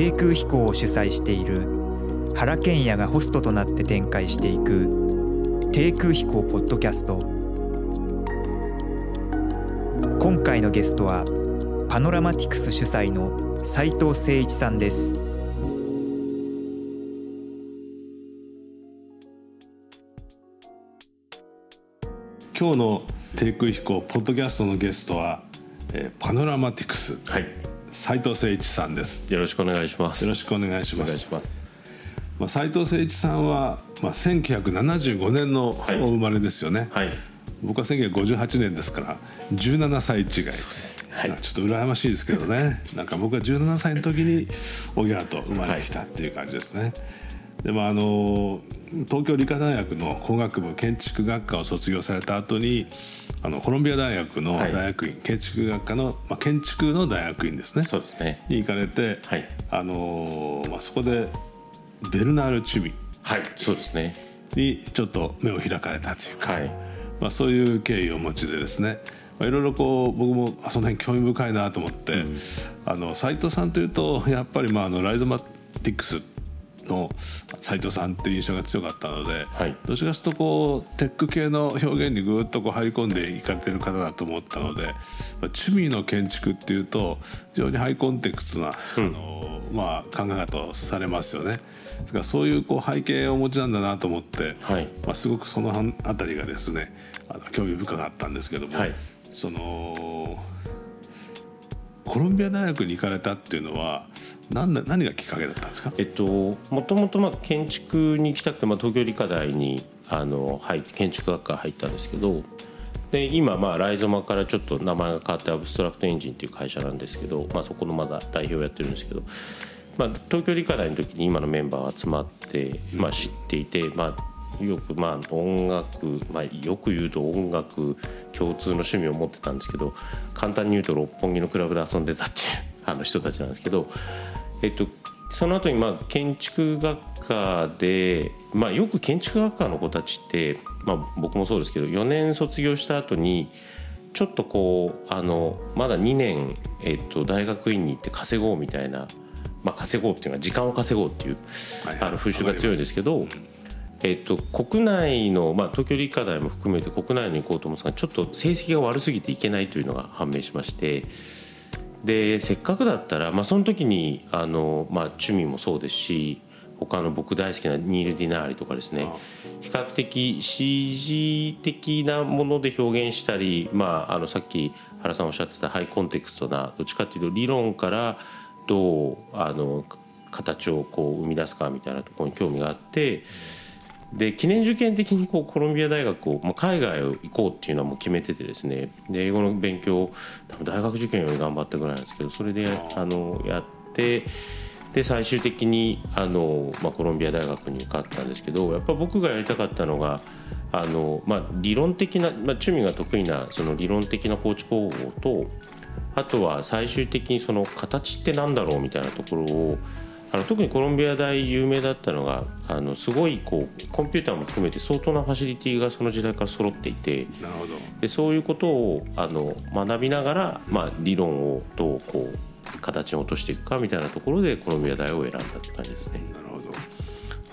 低空飛行を主催している原賢也がホストとなって展開していく低空飛行ポッドキャスト。今回のゲストはパノラマティクス主催の斉藤誠一さんです。今日の低空飛行ポッドキャストのゲストは、えー、パノラマティクス。はい斉藤誠一さんです。よろしくお願いします。よろしくお願いしおます。まあ、斉藤誠一さんは、まあ、1975年のはい。お生まれですよね、はい。僕は1958年ですから17歳違いはい。ちょっと羨ましいですけどね。なんか僕は17歳の時におぎゃーと生まれてきたっていう感じですね、でもあの東京理科大学の工学部建築学科を卒業された後にあのコロンビア大学の大学院、建築学科の、まあ、建築の大学院ですね。そうですね。に行かれて、はい。あのまあ、そこでベルナール・チュミ。はいそうですね。にちょっと目を開かれたというか、はい。まあ、そういう経緯をお持ちでですね、まあ、いろいろこう僕もあその辺興味深いなと思って、あの斉藤さんというとやっぱりまああのライゾマティックスの斉藤さんっていう印象が強かったので、はい。どちらかというとこうテック系の表現にぐっとこう入り込んでいかれてる方だと思ったので、まあ、趣味の建築っていうと非常にハイコンテクストな、あのまあ、考え方をされますよね。だからそういうこう背景をお持ちなんだなと思って、はい。まあ、すごくそのあたりがですねあの興味深かったんですけども、はい。そのコロンビア大学に行かれたっていうのは何何がきっかけだったんですか？えっともともとまあ建築に行きたくて、まあ、東京理科大にあの入って建築学科入ったんですけどで今まあライゾマからちょっと名前が変わってアブストラクトエンジンっていう会社なんですけど、まあ、そこのまだ代表をやってるんですけど、まあ、東京理科大の時に今のメンバーが集まって、まあ、知っていて、まあ、よくまあ音楽、まあ、よく言うと音楽共通の趣味を持ってたんですけど簡単に言うと六本木のクラブで遊んでたっていうあの人たちなんですけど、えっと、その後にまあ建築学科で、まあ、よく建築学科の子たちって、まあ、僕もそうですけど4年卒業した後にちょっとこうあのまだ2年、えっと、大学院に行って稼ごうみたいな、まあ、稼ごうっていうのは時間を稼ごうっていうはいはいあの風習が強いんですけど。えっと、国内の、まあ、東京理科大も含めて国内に行こうと思うんですがちょっと成績が悪すぎていけないというのが判明しましてでせっかくだったら、まあ、その時にあの、まあ、趣味もそうですし他の僕大好きなニール・ディナーリとかですね比較的 CG 的なもので表現したり、まあ、あのさっき原さんおっしゃってたハイコンテクストなどっちかっていうと理論からどうあの形をこう生み出すかみたいなところに興味があって。で記念受験的にこうコロンビア大学を、まあ、海外を行こうっていうのはもう決めててですね。で英語の勉強多分大学受験より頑張ったぐらいなんですけどそれであのやってで最終的にあの、まあ、コロンビア大学に受かったんですけどやっぱ僕がやりたかったのがあの、まあ、理論的な、まあ、趣味が得意なその理論的な構築工法とあとは最終的にその形ってなんだろうみたいなところをあの特にコロンビア大有名だったのがあのすごいこうコンピューターも含めて相当なファシリティがその時代から揃っていてでそういうことをあの学びながら、まあ、理論をどうこう形に落としていくかみたいなところでコロンビア大を選んだって感じですね。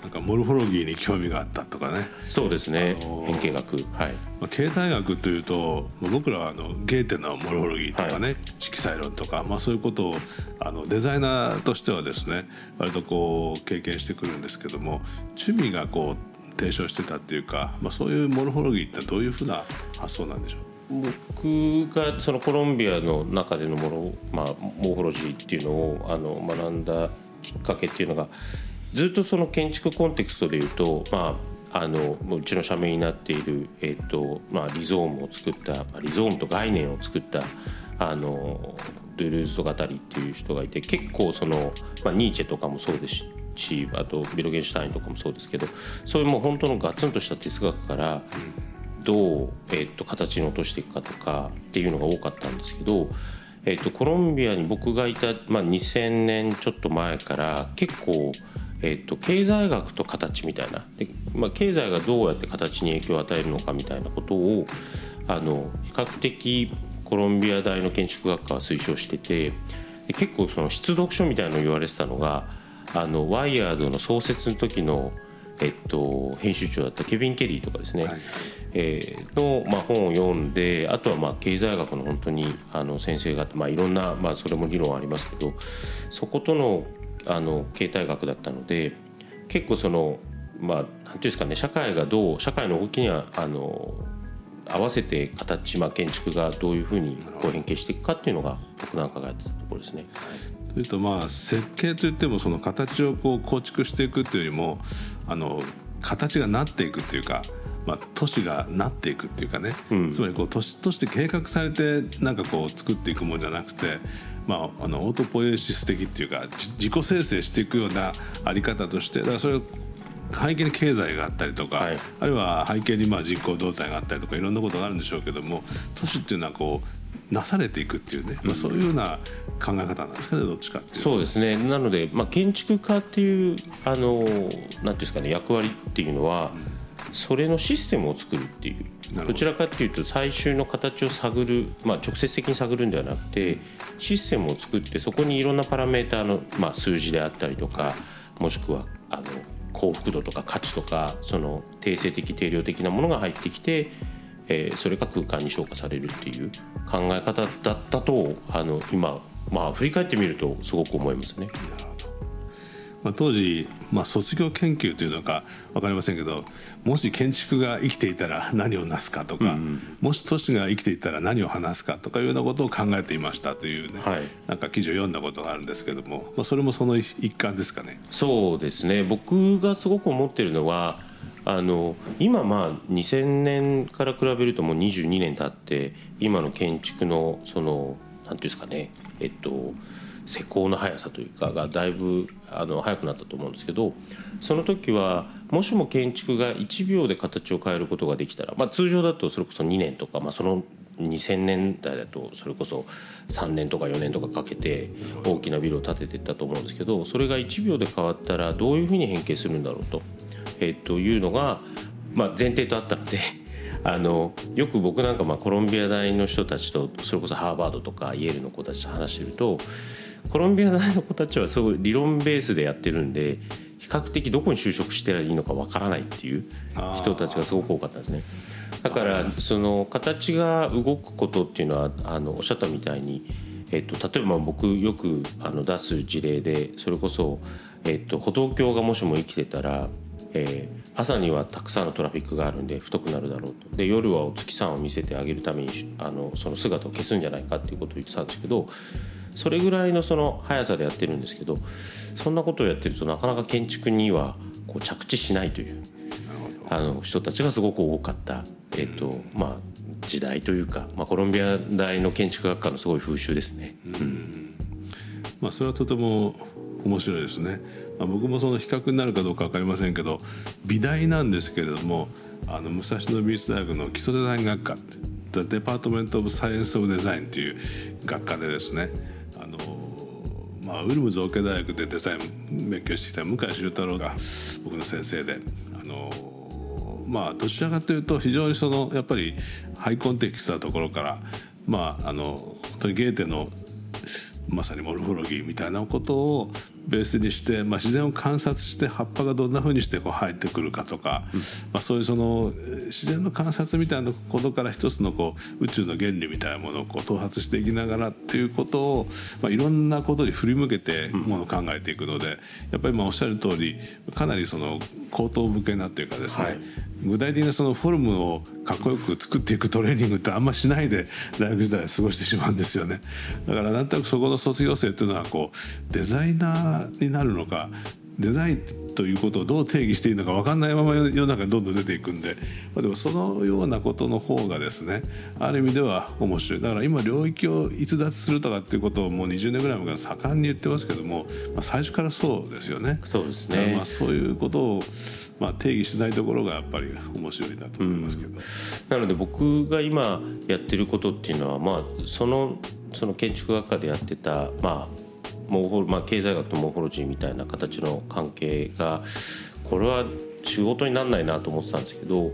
なんかモルフォロギーに興味があったとかね、そうですね。あのー変形学。はい。まあ、経済学というと僕らはあのゲーテのモルフォロギーとかね、色彩論とか、まあ、そういうことをあのデザイナーとしてはですね割とこう経験してくるんですけども趣味がこう提唱してたっていうか、まあ、そういうモルフォロギーってどういうふうな発想なんでしょう？僕がそのコロンビアの中でのもの、まあ、モーフォロジーっていうのをあの学んだきっかけっていうのがずっとその建築コンテクストでいうと、まあ、あのうちの社名になっている、えっとまあ、リゾームを作ったまあリゾームと概念を作ったあのドゥルーズとガタリっていう人がいて結構その、まあ、ニーチェとかもそうですしあとビロゲンシュタインとかもそうですけどそういうもう本当のガツンとした哲学からどう、えっと形に落としていくかとかっていうのが多かったんですけど、えっとコロンビアに僕がいた、まあ、2000年ちょっと前から結構、えっと経済学と形みたいな。で、まあ、経済がどうやって形に影響を与えるのかみたいなことをあの比較的コロンビア大の建築学科は推奨しててで結構その必読書みたいなの言われてたのがあのワイヤードの創設の時のえっと、編集長だったケビン・ケリーとかですね、はい、えー、の、まあ、本を読んであとはまあ経済学の本当にあの先生方、まあ、いろんな、まあ、それも理論ありますけどそことのあの経済学だったので結構そのまあなんていうんですかね社会がどう社会の動きにはあの合わせて形、まあ、建築がどういうふうにこう変形していくかっていうのが僕なんかがやってたところですね。というとまあ設計といってもその形をこう構築していくっていうよりもあの形がなっていくっていうか、まあ、都市がなっていくっていうかね、うん、つまりこう都市として計画されてなんかこう作っていくものじゃなくてまあ、あのオートポエシス的っていうか自己生成していくようなあり方としてだからそれ背景に経済があったりとか、はい、あるいは背景にまあ人口動態があったりとかいろんなことがあるんでしょうけども都市っていうのはこうなされていくっていうね、まあ、そういうような考え方なんですかねどっちかっていうそうですね。なので、まあ、建築家っていうあのなんていうんですかね役割っていうのは、うん、それのシステムを作るっていうどちらかというと最終の形を探る、まあ、直接的に探るんではなくてシステムを作ってそこにいろんなパラメーターの、まあ、数字であったりとかもしくはあの幸福度とか価値とかその定性的定量的なものが入ってきて、えー、それが空間に昇華されるっていう考え方だったとあの今、まあ、振り返ってみるとすごく思いますね。まあ、当時、まあ、卒業研究というのか分かりませんけどもし建築が生きていたら何をなすかとか、うんうん、もし都市が生きていたら何を話すかとかいうようなことを考えていましたというね、はい、なんか記事を読んだことがあるんですけども、まあ、それもその一環ですかね。そうですね。僕がすごく思ってるのはあの今まあ2000年から比べるともう22年経って今の建築のその何ていうんですかね。えっと施工の速さというかがだいぶあの速くなったと思うんですけどその時はもしも建築が1秒で形を変えることができたら、まあ、通常だとそれこそ2年とか、まあ、その2000年代だとそれこそ3年とか4年とかかけて大きなビルを建てていったと思うんですけどそれが1秒で変わったらどういうふうに変形するんだろうと,、え、というのが、まあ、前提とあったので。あのよく僕なんかまあコロンビア大の人たちとそれこそハーバードとかイェールの子たちと話してるとコロンビア大の子たちはすごい理論ベースでやってるんで比較的どこに就職していいのかわからないっていう人たちがすごく多かったんですね。だからその形が動くことっていうのはあのおっしゃったみたいに、えっと、例えば僕よくあの出す事例でそれこそ、えっと、歩道橋がもしも生きてたら、えー、朝にはたくさんのトラフィックがあるんで太くなるだろうとで夜はお月さんを見せてあげるためにあのその姿を消すんじゃないかっていうことを言ってたんですけどそれぐらいのその速さでやってるんですけどそんなことをやってるとなかなか建築にはこう着地しないというあの人たちがすごく多かった、えーとまあ、時代というか、まあ、コロンビア大の建築学科のすごい風習ですね。うん、まあ、それはとても面白いですね。まあ、僕もその比較になるかどうか分かりませんけど美大なんですけれどもあの武蔵野美術大学の基礎デザイン学科デパートメント・オブ・サイエンス・オブ・デザインという学科でですねまあ、ウルム造形大学でデザイン勉強してきた向井修太郎が僕の先生であのまあどちらかというと非常にそのやっぱりハイコンテキストなところからまああの本当にゲーテのまさにモルフォロギーみたいなことをベースにして、まあ、自然を観察して葉っぱがどんなふうにしてこう生えてくるかとか、うん、まあ、そういうその自然の観察みたいなことから一つのこう宇宙の原理みたいなものをこう頭髪していきながらっていうことを、まあ、いろんなことに振り向けてものを考えていくので、うん、やっぱりまあおっしゃる通りかなりその口頭向けなというかですね、はい、具体的なそのフォルムをかっこよく作っていくトレーニングってあんましないで大学時代過ごしてしまうんですよね。だからなんとなくそこの卒業生っていうのはこうデザイナーになるのかデザインということをどう定義していいのか分かんないまま世の中にどんどん出ていくんで、まあ、でもそのようなことの方がですねある意味では面白い。だから今領域を逸脱するとかっていうことをもう20年ぐらい前から盛んに言ってますけども、まあ、最初からそうですよね。そうですね。まあそういうことをまあ、定義しないところがやっぱり面白いなと思いますけど、うん、なので僕が今やってることっていうのは、まあ、そのその建築学科でやってた、まあ、モーホまあ、経済学とモーフォロジーみたいな形の関係がこれは仕事になんないなと思ってたんですけど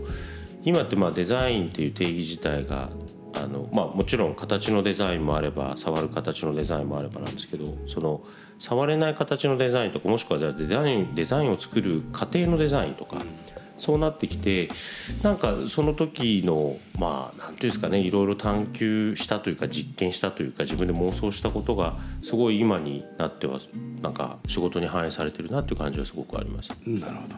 今ってまあデザインっていう定義自体があの、まあ、もちろん形のデザインもあれば触る形のデザインもあればなんですけどその触れない形のデザインとかもしくはデザインデザインを作る過程のデザインとか。そうなってきてなんかその時のまあ何ていうんですかねいろいろ探求したというか実験したというか自分で妄想したことがすごい今になってはなんか仕事に反映されてるなっていう感じはすごくあります。なるほど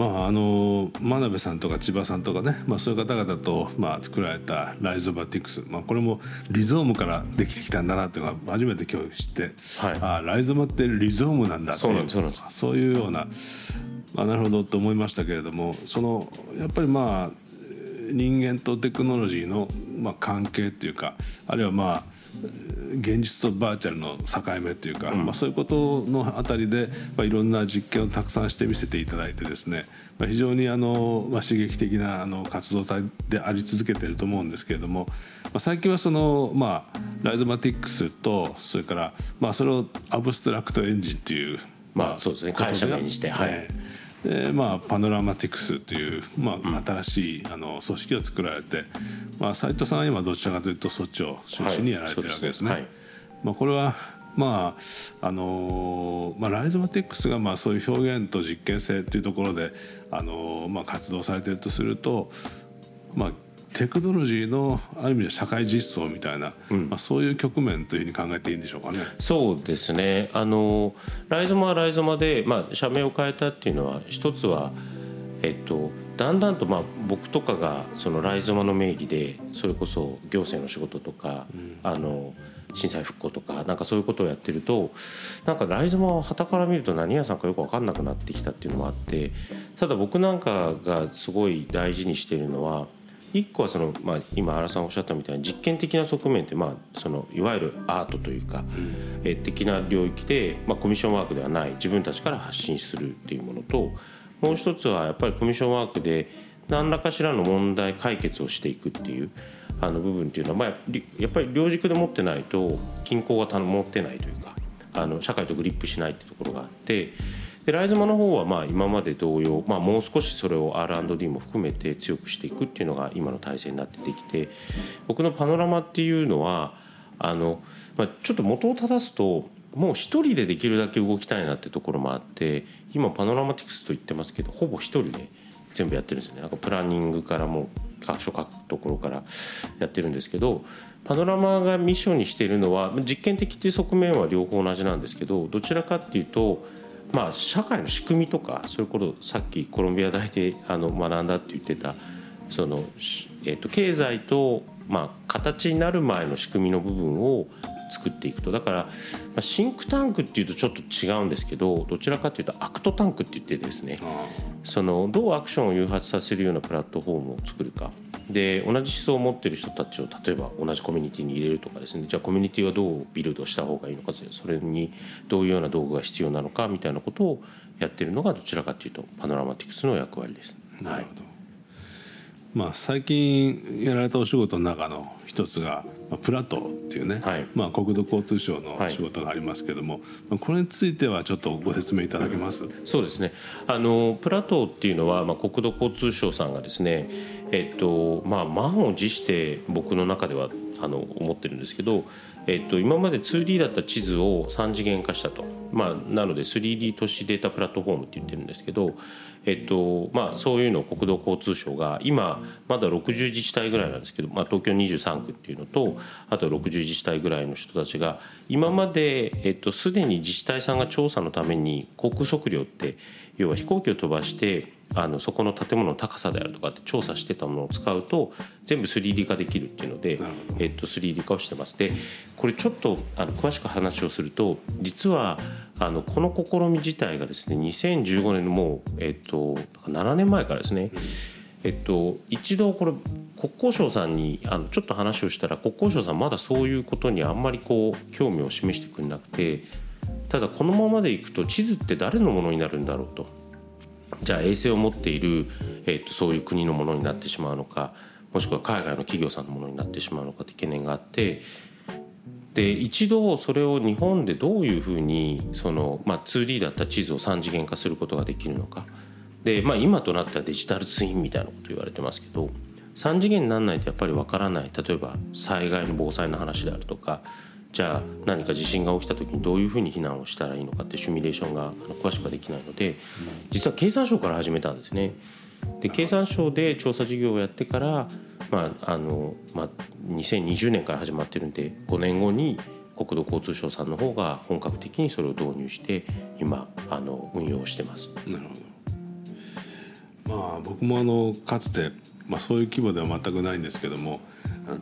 まあ、あの真鍋さんとか千葉さんとかね、まあ、そういう方々と、まあ、作られたライゾバティクス、まあ、これもリゾームからできてきたんだなっていうのが初めて今日知って、はい、あライゾマってリゾームなんだっていうそういうような、まあ、なるほどと思いましたけれどもそのやっぱりまあ人間とテクノロジーの、まあ、関係っていうかあるいはまあ現実とバーチャルの境目っていうか、うん、まあ、そういうことのあたりで、まあ、いろんな実験をたくさんして見せていただいてですね、まあ、非常にあの、まあ、刺激的なあの活動体であり続けていると思うんですけれども、まあ、最近はその、まあ、ライゾマティックスとそれから、まあ、それをアブストラクトエンジンっていう、まあ、そうですね。会社名にして、はい、でまあ、パノラマティクスという、まあ、新しいあの組織を作られて、まあ、斉藤さんは今どちらかというとそっちを中心にやられてるわけですね。はい、まあ、これはまああのまあ、ライゾマティックスがまあそういう表現と実験性というところで、あのまあ、活動されているとすると、まあ、テクノロジーのある意味で社会実装みたいな、うん、まあ、そういう局面というふうに考えていいんでしょうかね。そうですね。あのライゾマはライゾマで、まあ、社名を変えたっていうのは一つは、えっと、だんだんとまあ僕とかがそのライゾマの名義でそれこそ行政の仕事とか、うん、あの震災復興とかなんかそういうことをやってるとなんかライゾマはたから見ると何屋さんかよく分かんなくなってきたっていうのもあってただ僕なんかがすごい大事にしているのは一個はその、まあ、今原さんおっしゃったみたいに実験的な側面って、まあ、そのいわゆるアートというか、え的な領域で、まあ、コミッションワークではない自分たちから発信するっていうものともう一つはやっぱりコミッションワークで何らかしらの問題解決をしていくっていうあの部分っていうのは、まあ、やっぱり両軸で持ってないと均衡が保ってないというかあの社会とグリップしないっていうところがあって。でライズマの方はまあ今まで同様、まあ、もう少しそれを R&D も含めて強くしていくっていうのが今の体制になってできて僕のパノラマっていうのはあの、まあ、ちょっと元を正すともう一人でできるだけ動きたいなってところもあって今パノラマティクスと言ってますけどほぼ一人で全部やってるんですね。なんかプランニングからも各所書くところからやってるんですけどパノラマがミッションにしているのは実験的っていう側面は両方同じなんですけどどちらかっていうとまあ、社会の仕組みとかそういうことさっきコロンビア大であの学んだって言ってたその、えー、と経済と、まあ、形になる前の仕組みの部分を作っていくと。だから、まあ、シンクタンクっていうとちょっと違うんですけどどちらかというとアクトタンクって言ってですねそのどうアクションを誘発させるようなプラットフォームを作るかで同じ思想を持ってる人たちを例えば同じコミュニティに入れるとかですね。じゃあコミュニティはどうビルドした方がいいのかそれにどういうような道具が必要なのかみたいなことをやってるのがどちらかというとパノラマティクスの役割です。なるほど、はいまあ、最近やられたお仕事の中の一つがプラトっていうね、はい、まあ、国土交通省の仕事がありますけども、はい、これについてはちょっとご説明いただけます？そうですね。あのプラトっていうのは、まあ、国土交通省さんがですね、えっとまあ、満を持して僕の中ではあの思ってるんですけど、えっと、今まで 2D だった地図を3次元化したと、まあ、なので 3D 都市データプラットフォームって言ってるんですけどえっとまあ、そういうのを国土交通省が今まだ60自治体ぐらいなんですけど、まあ、東京23区っていうのとあと60自治体ぐらいの人たちが今まで、えっと、すでに自治体さんが調査のために航空測量って要は飛行機を飛ばしてあのそこの建物の高さであるとかって調査してたものを使うと全部 3D 化できるっていうので、えっと、3D 化をしてます。でこれちょっとあの詳しく話をすると実はあのこの試み自体がですね2015年のもう、えっと、7年前からですね、えっと、一度これ国交省さんにあのちょっと話をしたら国交省さんまだそういうことにあんまりこう興味を示してくれなくてただこのままでいくと地図って誰のものになるんだろうと。じゃあ衛星を持っている、えー、とそういう国のものになってしまうのかもしくは海外の企業さんのものになってしまうのかって懸念があってで一度それを日本でどういうふうにその、まあ、2D だった地図を3次元化することができるのか。で、まあ、今となってはデジタルツインみたいなこと言われてますけど3次元にならないとやっぱりわからない。例えば災害の防災の話であるとかじゃあ何か地震が起きた時にどういうふうに避難をしたらいいのかってシミュレーションが詳しくはできないので実は経産省から始めたんですね。で経産省で調査事業をやってから、まああのまあ、2020年から始まってるんで5年後に国土交通省さんの方が本格的にそれを導入して今あの運用してます。なるほどまあ僕もあのかつて、まあ、そういう規模では全くないんですけども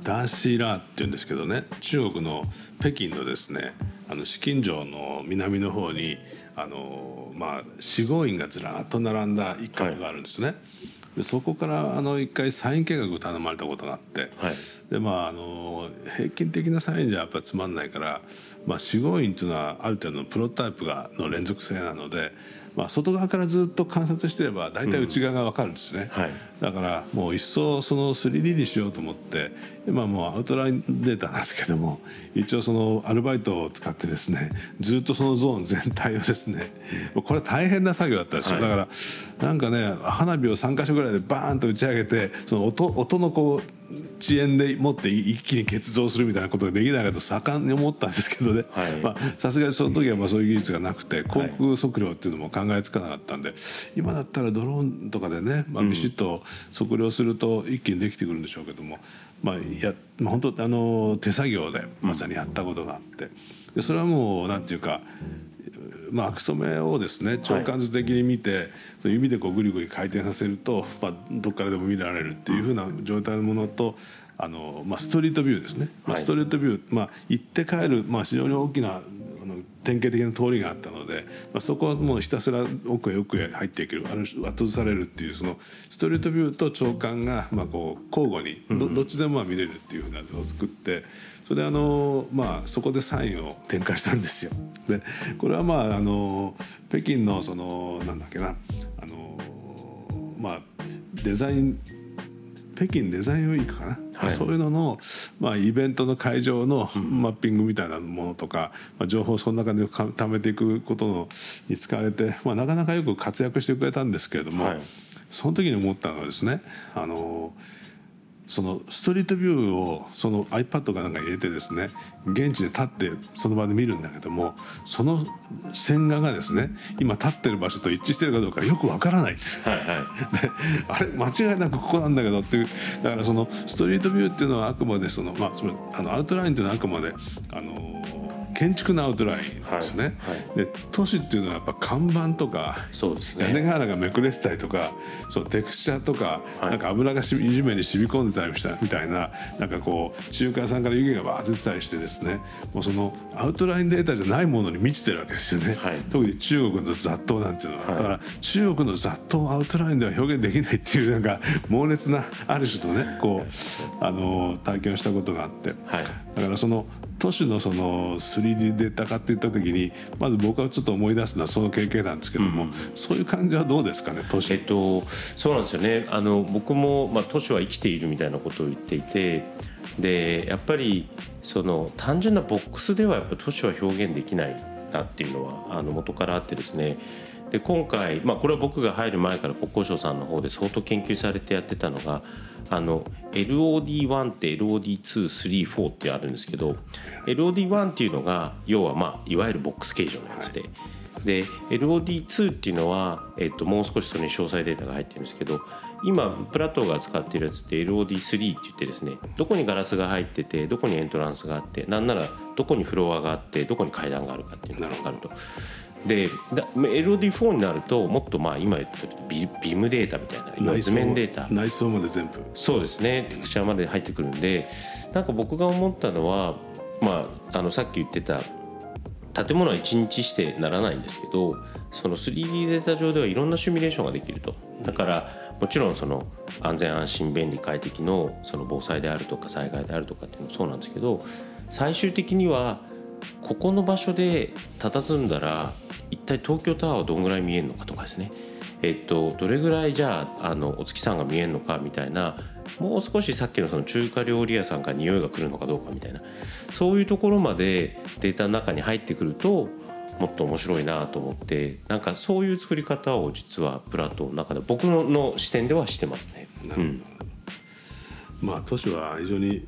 ダーシーラーっていうんですけどね中国の北京のですねあの紫禁城の南の方にあの、まあ、四合院がずらっと並んだ一角があるんですね。はいでそこからあの一回サイン計画を頼まれたことがあって、はい、でまああの平均的なサインじゃやっぱりつまんないから、まあ、四合院っていうのはある程度のプロタイプがの連続性なので、まあ、外側からずっと観察してれば大体内側が分かるんですね、うんはい、だからもう一層その 3D にしようと思って今もうアウトラインデータなんですけども一応そのアルバイトを使ってですねずっとそのゾーン全体をですねこれは大変な作業だったんですよ、はい、だからなんかね花火を3か所ぐらいでバーンと打ち上げてその音音のこう遅延でもって一気に結像するみたいなことができないかと盛んに思ったんですけどね。さすがにその時はまあそういう技術がなくて航空測量っていうのも考えつかなかったんで今だったらドローンとかでね、まあ、ビシッと測量すると一気にできてくるんでしょうけども、まあやまあ、本当あの手作業でまさにやったことがあってでそれはもうなんていうかまあ、アクソメをですね長官図的に見て、はい、指でこうぐりぐり回転させると、まあ、どっからでも見られるっていうふうな状態のものとあの、まあ、ストリートビューですね、まあ、ストリートビュー、まあ、行って帰る、まあ、非常に大きな典型的な通りがあったので、まあ、そこはもうひたすら奥へ奥へ入っていけるある後ずされるっていうそのストリートビューと長官がまあこう交互にどどっちでもまあ見れるっていうふうな図を作って。それであのまあそこでサインを展開したんですよ。でこれはまああの北京のそのなんだっけなあのまあデザイン北京デザインウィークかな、はい、そういうのの、まあ、イベントの会場のマッピングみたいなものとか、まあ、情報をその中で貯めていくことのに使われて、まあ、なかなかよく活躍してくれたんですけれども、はい、その時に思ったのはですねあのそのストリートビューをその iPad かなんか入れてですね現地で立ってその場で見るんだけどもその線画がですね今立ってる場所と一致してるかどうかよくわからないんです、はいはい、であれ間違いなくここなんだけどっていう。だからそのストリートビューっていうのはあくまでその,、まあ、そのあのアウトラインっていうのはあくまであの建築のアウトラインですね、はいはい、で都市っていうのはやっぱ看板とかそうです、ね、屋根瓦がめくれてたりとかそうテクスチャーとか、はい、なんか油がし地面に染み込んでたりしたみたいななんかこう中華屋さんから湯気がバーッと出てたりしてですね。もうそのアウトラインデータじゃないものに満ちてるわけですよね、特に中国の雑踏なんていうのは、だから中国の雑踏をアウトラインでは表現できないっていうなんか猛烈なある種のねこうあの体験をしたことがあって、だからその都市のその 3D データ化っていった時にまず僕はちょっと思い出すのはその経験なんですけども、うん、そういう感じはどうですかね都市、えっと、そうなんですよね。あの僕も、まあ、都市は生きているみたいなことを言っていてでやっぱりその単純なボックスではやっぱ都市は表現できないなっていうのはあの元からあってですね。で今回、まあ、これは僕が入る前から国交省さんの方で相当研究されてやってたのがあの LOD1 って LOD234 ってあるんですけど LOD1 っていうのが要はまあいわゆるボックス形状のやつで。で LOD2 っていうのは、えっと、もう少しそれに詳細データが入ってるんですけど今プラトーが使ってるやつって LOD3 って言ってですねどこにガラスが入っててどこにエントランスがあってなんならどこにフロアがあってどこに階段があるかっていうのが分かると。で LOD4 になるともっとまあ今言ったビビムデータみたいな図面データ。内装まで全部。そうですねテクチャーまで入ってくるんで。なんか僕が思ったのは、まあ、あのさっき言ってた建物は1日してならないんですけどその 3D データ上ではいろんなシミュレーションができると。だからもちろんその安全安心便利快適のその防災であるとか災害であるとかっていうのもそうなんですけど最終的にはここの場所で佇んだら一体東京タワーはどんぐらい見えるのかとかですね。えっと、どれぐらいじゃああのお月さんが見えるのかみたいなもう少しさっきのその中華料理屋さんから匂いが来るのかどうかみたいなそういうところまでデータの中に入ってくるともっと面白いなと思ってなんかそういう作り方を実はプラットの中で僕の視点ではしてますね。なるほど、うん。まあ都市は非常に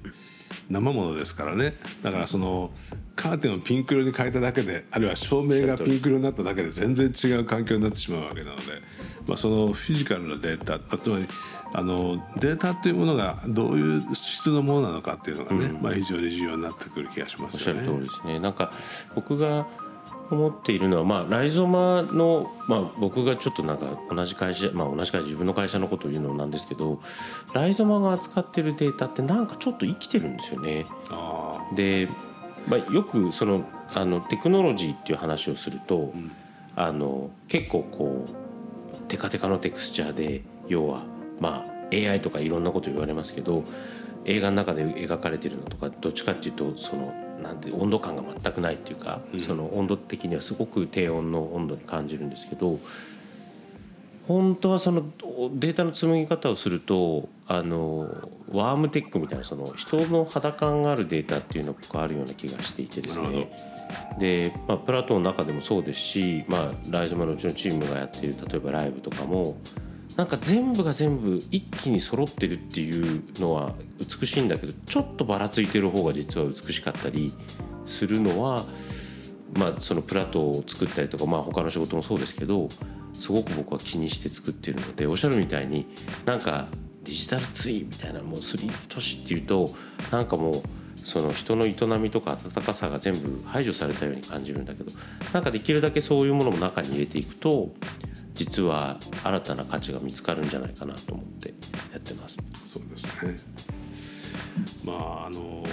生ものですからね。だからそのカーテンをピンク色に変えただけであるいは照明がピンク色になっただけで全然違う環境になってしまうわけなので、まあ、そのフィジカルのデータつまりあのデータっていうものがどういう質のものなのかっていうのがね、うん、まあ、非常に重要になってくる気がしますよね。おっしゃる通りですね。なんか僕が思っているのは、まあ、ライゾマの、まあ、僕がちょっとなんか同じ会社、まあ、同じ会社自分の会社のことを言うのなんですけどライゾマが扱ってるデータってなんかちょっと生きてるんですよね。で、まあ、よくそのあのテクノロジーっていう話をすると、うん、あの結構こうテカテカのテクスチャーで要はまあ AI とかいろんなこと言われますけど映画の中で描かれてるのとかどっちかっていうとそのなんて温度感が全くないっていうか、うん、その温度的にはすごく低温の温度に感じるんですけど本当はそのデータの紡ぎ方をするとあのワームテックみたいなその人の肌感があるデータっていうのがあるような気がしていてですね。で、まあ、プラトンの中でもそうですし、まあ、ライズマのうちのチームがやっている例えばライブとかもなんか全部が全部一気に揃ってるっていうのは美しいんだけどちょっとばらついてる方が実は美しかったりするのは、まあ、そのプラットを作ったりとか、まあ、他の仕事もそうですけどすごく僕は気にして作ってるのでおっしゃるみたいになんかデジタルツインみたいなもうスリー都市っていうとなんかもうその人の営みとか温かさが全部排除されたように感じるんだけどなんかできるだけそういうものも中に入れていくと実は新たな価値が見つかるんじゃないかなと思ってやってます。そうですねまああの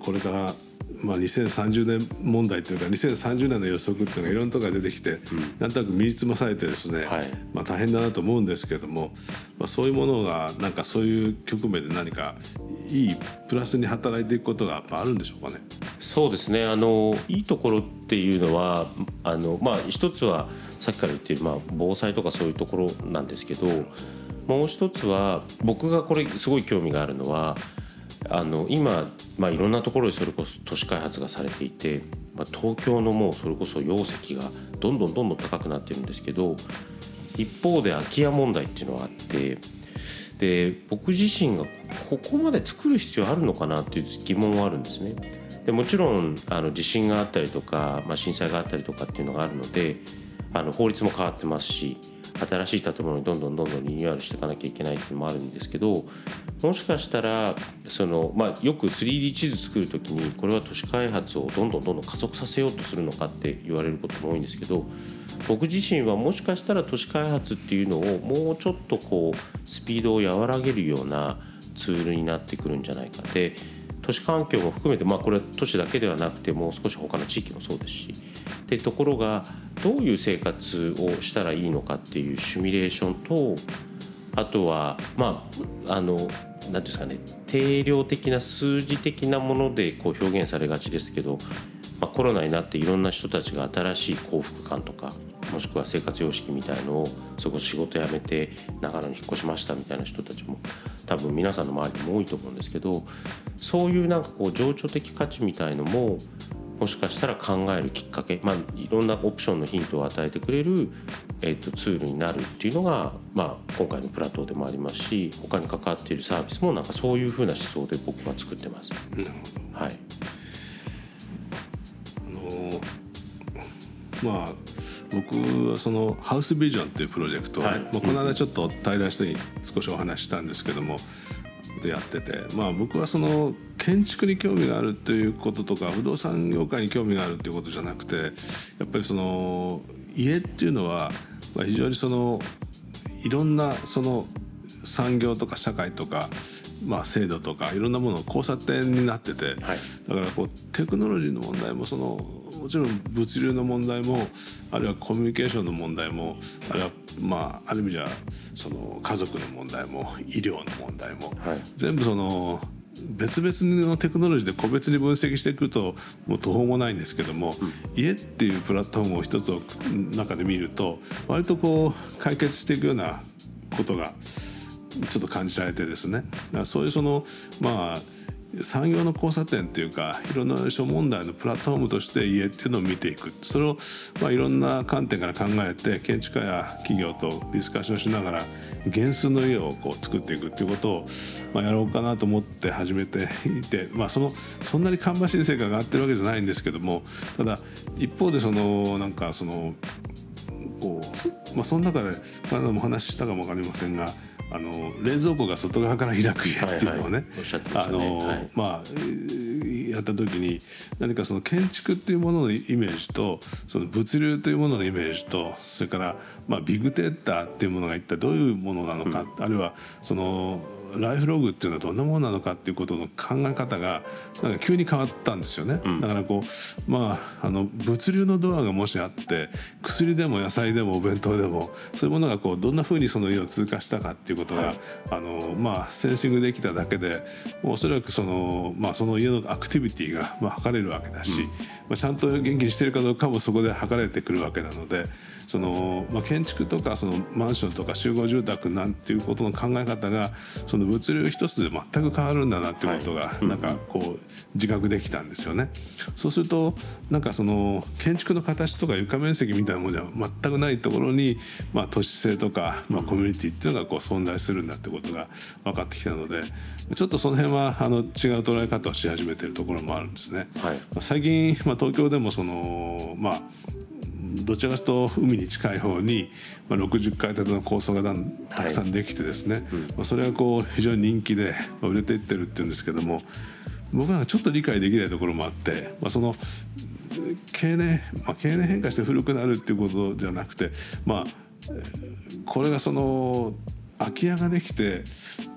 これからまあ、2030年問題というか2030年の予測っていうのがいろんなところが出てきて、うん、なんとなく身につまされてですね、はい、まあ、大変だなと思うんですけれども、まあ、そういうものがなんかそういう局面で何かいいプラスに働いていくことがあるんでしょうかね。そうですねあのいいところっていうのはあの、まあ、一つはさっきから言っている、まあ、防災とかそういうところなんですけどもう一つは僕がこれすごい興味があるのはあの今、まあ、いろんなところでそれこそ都市開発がされていて、まあ、東京のもうそれこそ容積がどんどんどんどん高くなってるんですけど一方で空き家問題っていうのがあってで僕自身がここまで作る必要あるのかなっていう疑問はあるんですね。でもちろんあの地震があったりとか、まあ、震災があったりとかっていうのがあるのであの法律も変わってますし新しい建物にどんどんどんどんリニューアルしていかなきゃいけないっていうのもあるんですけどもしかしたらその、まあ、よく 3D 地図作る時にこれは都市開発をどんどんどんどん加速させようとするのかって言われることも多いんですけど僕自身はもしかしたら都市開発っていうのをもうちょっとこうスピードを和らげるようなツールになってくるんじゃないかで都市環境も含めて、まあ、これは都市だけではなくてもう少し他の地域もそうですし。ってところがどういう生活をしたらいいのかっていうシミュレーションとあとはまああの何ですかね定量的な数字的なものでこう表現されがちですけど、まあ、コロナになっていろんな人たちが新しい幸福感とかもしくは生活様式みたいのをそれこそ仕事辞めて長野に引っ越しましたみたいな人たちも多分皆さんの周りにも多いと思うんですけどそういうなんかこう情緒的価値みたいのももしかしたら考えるきっかけ、まあ、いろんなオプションのヒントを与えてくれる、えー、とツールになるっていうのが、まあ、今回のプラトーでもありますし他に関わっているサービスもなんかそういうふうな思想で僕は作ってます。なるほどはいあのまあ僕はそのハウスビジョンっていうプロジェクトを、はい、まあ、この間ちょっと対談して少しお話したんですけどもでやってて、まあ、僕はその建築に興味があるっていうこととか不動産業界に興味があるっていうことじゃなくてやっぱりその家っていうのは非常にそのいろんなその産業とか社会とかまあ、制度とかいろんなものの交差点になってて、はい、だからこうテクノロジーの問題もそのもちろん物流の問題もあるいはコミュニケーションの問題もあるいはまあある意味じゃその家族の問題も医療の問題も、はい、全部その別々のテクノロジーで個別に分析していくともう途方もないんですけども、うん、家っていうプラットフォームを一つの中で見ると割とこう解決していくようなことがちょっと感じられてですね。そういうそのまあ産業の交差点っていうかいろんな諸問題のプラットフォームとして家っていうのを見ていくそれをまあいろんな観点から考えて建築家や企業とディスカッションしながら原数の家をこう作っていくっていうことをまあやろうかなと思って始めていて、まあ、そのそんなに芳しい成果が上がってるわけじゃないんですけどもただ一方でそのなんかそのこう、まあ、その中でこの間もお話ししたかも分かりませんがあの冷蔵庫が外側から開く家っていうのをねあのまあやった時に何かその建築っていうもののイメージとその物流というもののイメージとそれからまあビッグデータっていうものが一体どういうものなのか、うん、あるいはそのライフログっていうのはどんなものなのかっていうことの考え方がなんか急に変わったんですよね、うん、だからこうまああの物流のドアがもしあって薬でも野菜でもお弁当でもそういうものがこうどんなふうにその家を通過したかっていうことが、はい、あのまあセンシングできただけでおそらくその,、まあ、その家のアクティビティがまあ測れるわけだし、うん、まあ、ちゃんと元気にしてるかどうかもそこで測れてくるわけなのでその、まあ、建築とかそのマンションとか集合住宅なんていうことの考え方がその物流一つで全く変わるんだなっていうことが、なんかこう自覚できたんですよね。そうするとなんかその建築の形とか床面積みたいなものでは全くないところに、まあ、都市性とか、まあ、コミュニティっていうのがこう存在するんだってことが分かってきたのでちょっとその辺はあの違う捉え方をし始めてるところもあるんですね。はい、最近、まあ、東京でもそのまあどちらかというと海に近い方に、まあ、60階建ての高層がたくさんできてですね、はいうん、まあ、それはこう非常に人気で売れていってるっていうんですけども僕はちょっと理解できないところもあって、まあ、その経年、まあ、経年変化して古くなるっていうことじゃなくてまあこれがその空き家ができて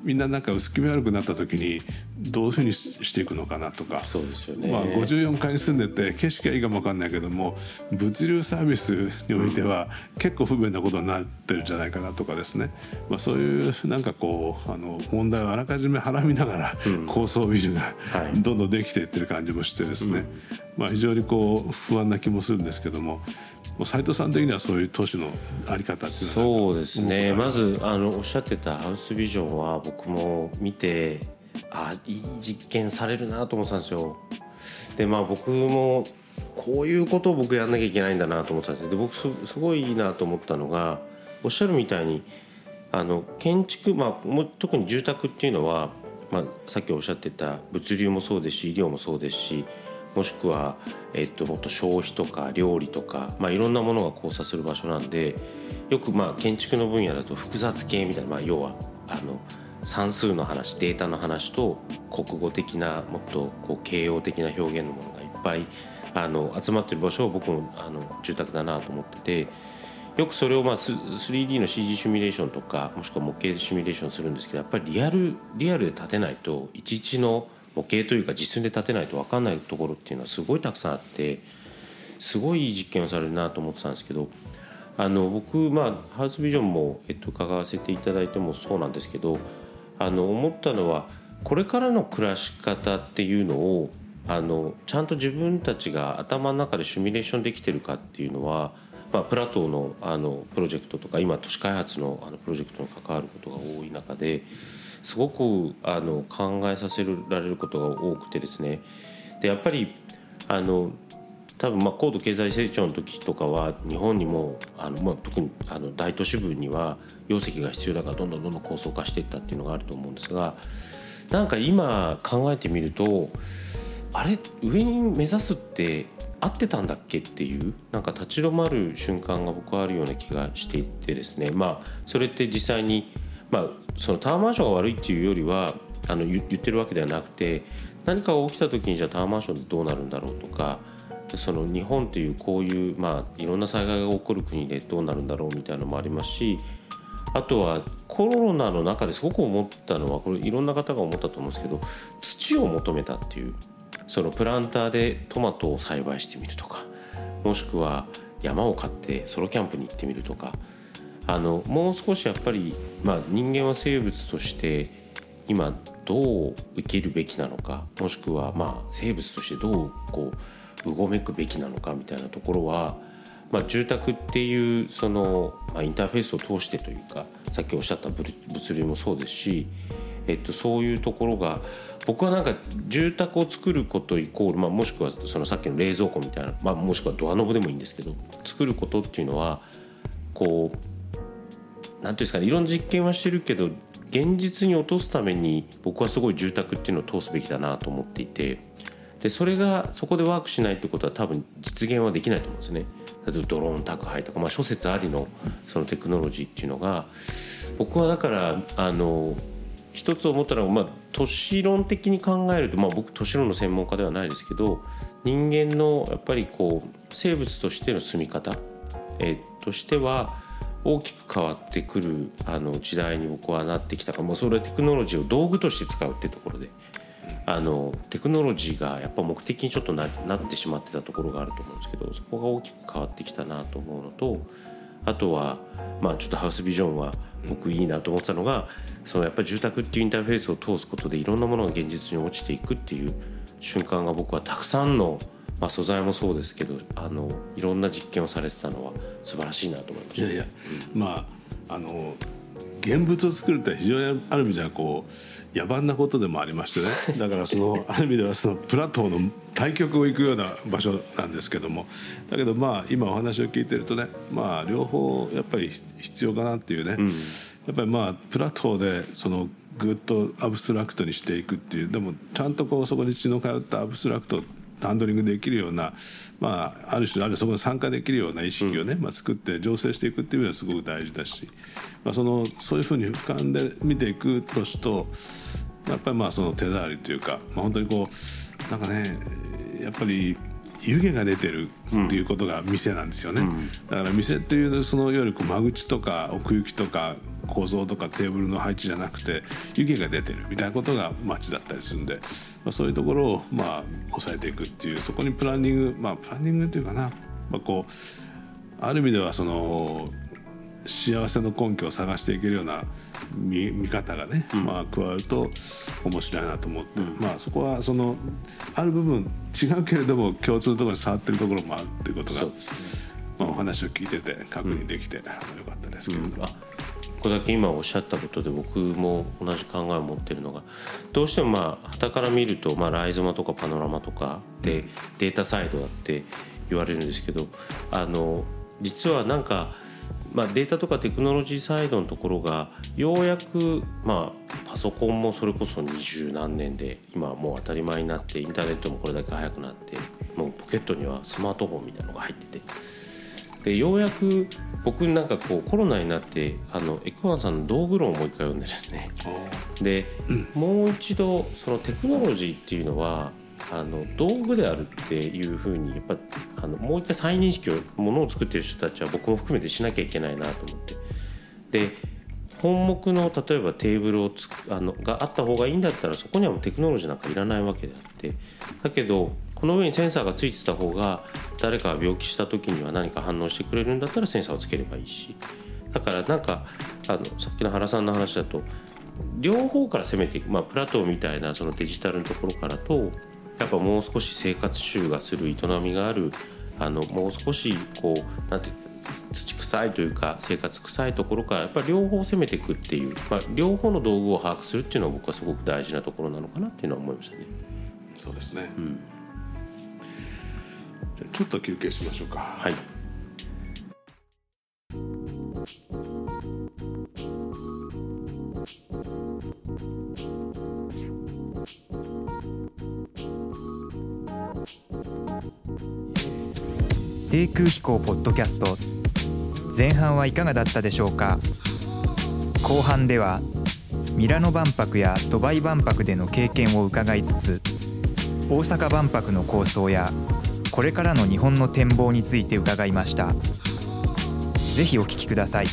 みんななんか薄気味悪くなった時にどういうふうにしていくのかなとか。そうですよね、まあ、54階に住んでて景色はいいかも分かんないけども物流サービスにおいては結構不便なことになってるんじゃないかなとかですね、まあ、そういうなんかこうあの問題をあらかじめはらみながら高層ビルがどんどんできていってる感じもしてですね、まあ、非常にこう不安な気もするんですけども。斉藤さん的にはそういう都市のあり方っていうのはそうですね。まずあのおっしゃってたハウスビジョンは僕も見てあいい実験されるなと思ってたんですよ。でまあ僕もこういうことを僕やんなきゃいけないんだなと思ってたんですで僕すごいいいなと思ったのがおっしゃるみたいにあの建築、まあ、も特に住宅っていうのは、まあ、さっきおっしゃってた物流もそうですし医療もそうですしもしくは、えっと、もっと消費とか料理とか、まあ、いろんなものが交差する場所なんでよくまあ建築の分野だと複雑系みたいな、まあ、要はあの算数の話データの話と国語的なもっとこう形容的な表現のものがいっぱいあの集まってる場所は僕もあの住宅だなと思っててよくそれをまあ 3D の CG シミュレーションとかもしくは模型でシミュレーションするんですけどやっぱりリアルリアルで立てないといちいちの模型というか実寸で立てないと分かんないところっていうのはすごいたくさんあってすごいいい実験をされるなと思ってたんですけどあの僕、まあ、ハウスビジョンも、えっと、伺わせていただいてもそうなんですけどあの思ったのはこれからの暮らし方っていうのをあのちゃんと自分たちが頭の中でシミュレーションできてるかっていうのは、まあ、プラトーのあのプロジェクトとか今都市開発のあのプロジェクトに関わることが多い中ですごくあの考えさせられることが多くてですね。でやっぱりあの多分まあ高度経済成長の時とかは日本にもあの、まあ、特にあの大都市部には容積が必要だからどんどんどんどん高層化していったっていうのがあると思うんですがなんか今考えてみるとあれ上に目指すって合ってたんだっけっていうなんか立ち止まる瞬間が僕はあるような気がしていてですね。まあそれって実際にまあそのタワーマンションが悪いっていうよりはあの言ってるわけではなくて何かが起きた時にじゃあタワーマンションってどうなるんだろうとかその日本というこういう、まあ、いろんな災害が起こる国でどうなるんだろうみたいなのもありますしあとはコロナの中ですごく思ったのはこれいろんな方が思ったと思うんですけど土を求めたっていうそのプランターでトマトを栽培してみるとかもしくは山を買ってソロキャンプに行ってみるとかあのもう少しやっぱり、まあ、人間は生物として今どう生きるべきなのかもしくはまあ生物としてどうこううごめくべきなのかみたいなところは、まあ、住宅っていうその、まあ、インターフェースを通してというかさっきおっしゃった物流もそうですしえっと、そういうところが僕はなんか住宅を作ることイコール、まあ、もしくはそのさっきの冷蔵庫みたいな、まあ、もしくはドアノブでもいいんですけど作ることっていうのはこうていうんですかねいろんな実験はしてるけど現実に落とすために僕はすごい住宅っていうのを通すべきだなと思っていてでそれがそこでワークしないってことは多分実現はできないと思うんですね。例えばドローン宅配とか、まあ、諸説ありのそのテクノロジーっていうのが僕はだからあの一つ思ったのは、まあ、都市論的に考えると、まあ、僕都市論の専門家ではないですけど人間のやっぱりこう生物としての住み方、えとしては大きく変わってくるあの時代に僕はなってきたかもうそれはテクノロジーを道具として使うっていうところで。あのテクノロジーがやっぱ目的にちょっとななってしまってたところがあると思うんですけどそこが大きく変わってきたなと思うのとあとはまあちょっとハウスビジョンは僕いいなと思ってたのがそのやっぱり住宅っていうインターフェースを通すことでいろんなものが現実に落ちていくっていう瞬間が僕はたくさんの、まあ、素材もそうですけどあのいろんな実験をされてたのは素晴らしいなと思いました。いやいや、うん、まああの現物を作るって非常にある意味じゃこう野蛮なことでもありましてね。だからそのある意味ではそのプラトーの対極を行くような場所なんですけども。だけどまあ今お話を聞いてるとねまあ両方やっぱり必要かなっていうね、うん、やっぱりまあプラトーでそのぐっとアブストラクトにしていくっていうでもちゃんとこうそこに血の通ったアブストラクトハンドリングできるような、まあ、ある種あるそこに参加できるような意識をね、まあ、作って醸成していくっていうのはすごく大事だし、まあ、そのそういうふうに俯瞰で見ていく年とやっぱりまあその手触りというか、まあ、本当にこうなんかねやっぱり湯気が出てるっていうことが店なんですよね、うん、だから店っていうそのいわゆるこう間口とか奥行きとか構造とかテーブルの配置じゃなくて湯気が出てるみたいなことが街だったりするんで、まあ、そういうところをまあ抑えていくっていうそこにプランニングまあプランニングっていうかな、まあ、こうある意味ではその幸せの根拠を探していけるような見見方がね、うん、まあ、加わると面白いなと思って、うん、まあ、そこはそのある部分違うけれども共通のところに触ってるところもあるっていうことが、まあ、お話を聞いてて確認できて、よかったですけれども。ここだけ今おっしゃったことで僕も同じ考えを持ってるのがどうしてもまあ旗から見るとまあライゾマとかパノラマとかでデータサイドだって言われるんですけどあの実はなんかまあ、データとかテクノロジーサイドのところがようやく、まあ、パソコンもそれこそ二十何年で今はもう当たり前になってインターネットもこれだけ速くなってもうポケットにはスマートフォンみたいなのが入ってて。でようやく僕なんかこうコロナになってあのエクワンさんの道具論をもう一回読んでですね。で、うん、もう一度そのテクノロジーっていうのはあの道具であるっていうふうにやっぱあのもう一回再認識をものを作ってる人たちは僕も含めてしなきゃいけないなと思って。で本目の例えばテーブルをつあのがあった方がいいんだったらそこにはもうテクノロジーなんかいらないわけであって。だけどこの上にセンサーがついてた方が誰かが病気した時には何か反応してくれるんだったらセンサーをつければいいし。だからなんかあのさっきの原さんの話だと両方から攻めていく、まあ、プラトーみたいなそのデジタルのところからとやっぱもう少し生活習がする営みがあるあのもう少しこうなんて土臭いというか生活臭いところからやっぱり両方攻めていくっていう、まあ、両方の道具を把握するっていうのは僕はすごく大事なところなのかなっていうのは思いましたね。そうですね、うん、じゃちょっと休憩しましょうか。はい低空飛行ポッドキャスト。前半はいかがだったでしょうか？後半ではミラノ万博やドバイ万博での経験を伺いつつ大阪万博の構想やこれからの日本の展望について伺いました。ぜひお聞きください。